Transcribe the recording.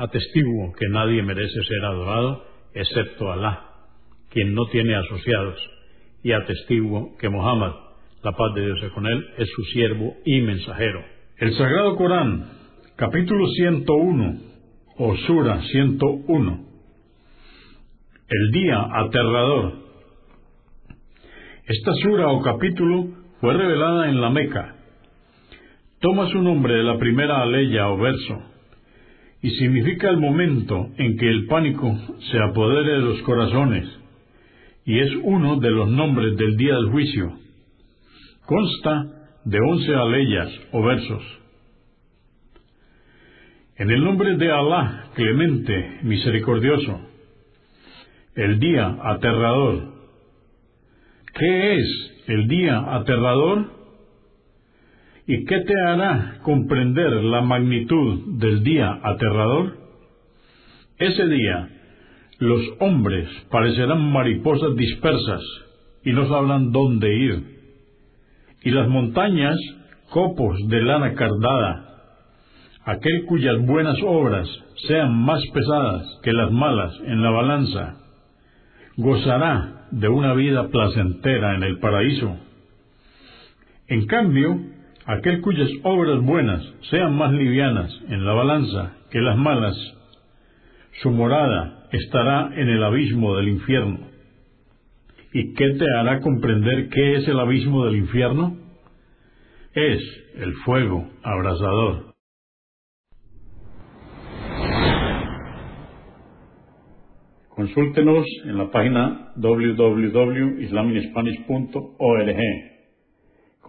Atestiguo que nadie merece ser adorado excepto Alá, quien no tiene asociados, y atestiguo que Muhammad, la paz de Dios con él, es su siervo y mensajero. El Sagrado Corán, capítulo 101, o Sura 101. El día aterrador. Esta sura o capítulo fue revelada en la Meca. Toma su nombre de la primera aleya o verso y significa el momento en que el pánico se apodere de los corazones, y es uno de los nombres del día del juicio. Consta de once aleyas o versos. En el nombre de Alá, clemente, misericordioso, el día aterrador. ¿Qué es el día aterrador? ¿Y qué te hará comprender la magnitud del día aterrador? Ese día los hombres parecerán mariposas dispersas y no sabrán dónde ir, y las montañas copos de lana cardada. Aquel cuyas buenas obras sean más pesadas que las malas en la balanza, gozará de una vida placentera en el paraíso. En cambio, aquel cuyas obras buenas sean más livianas en la balanza que las malas, su morada estará en el abismo del infierno. ¿Y qué te hará comprender qué es el abismo del infierno? Es el fuego abrasador. Consúltenos en la página www.islaminspanish.org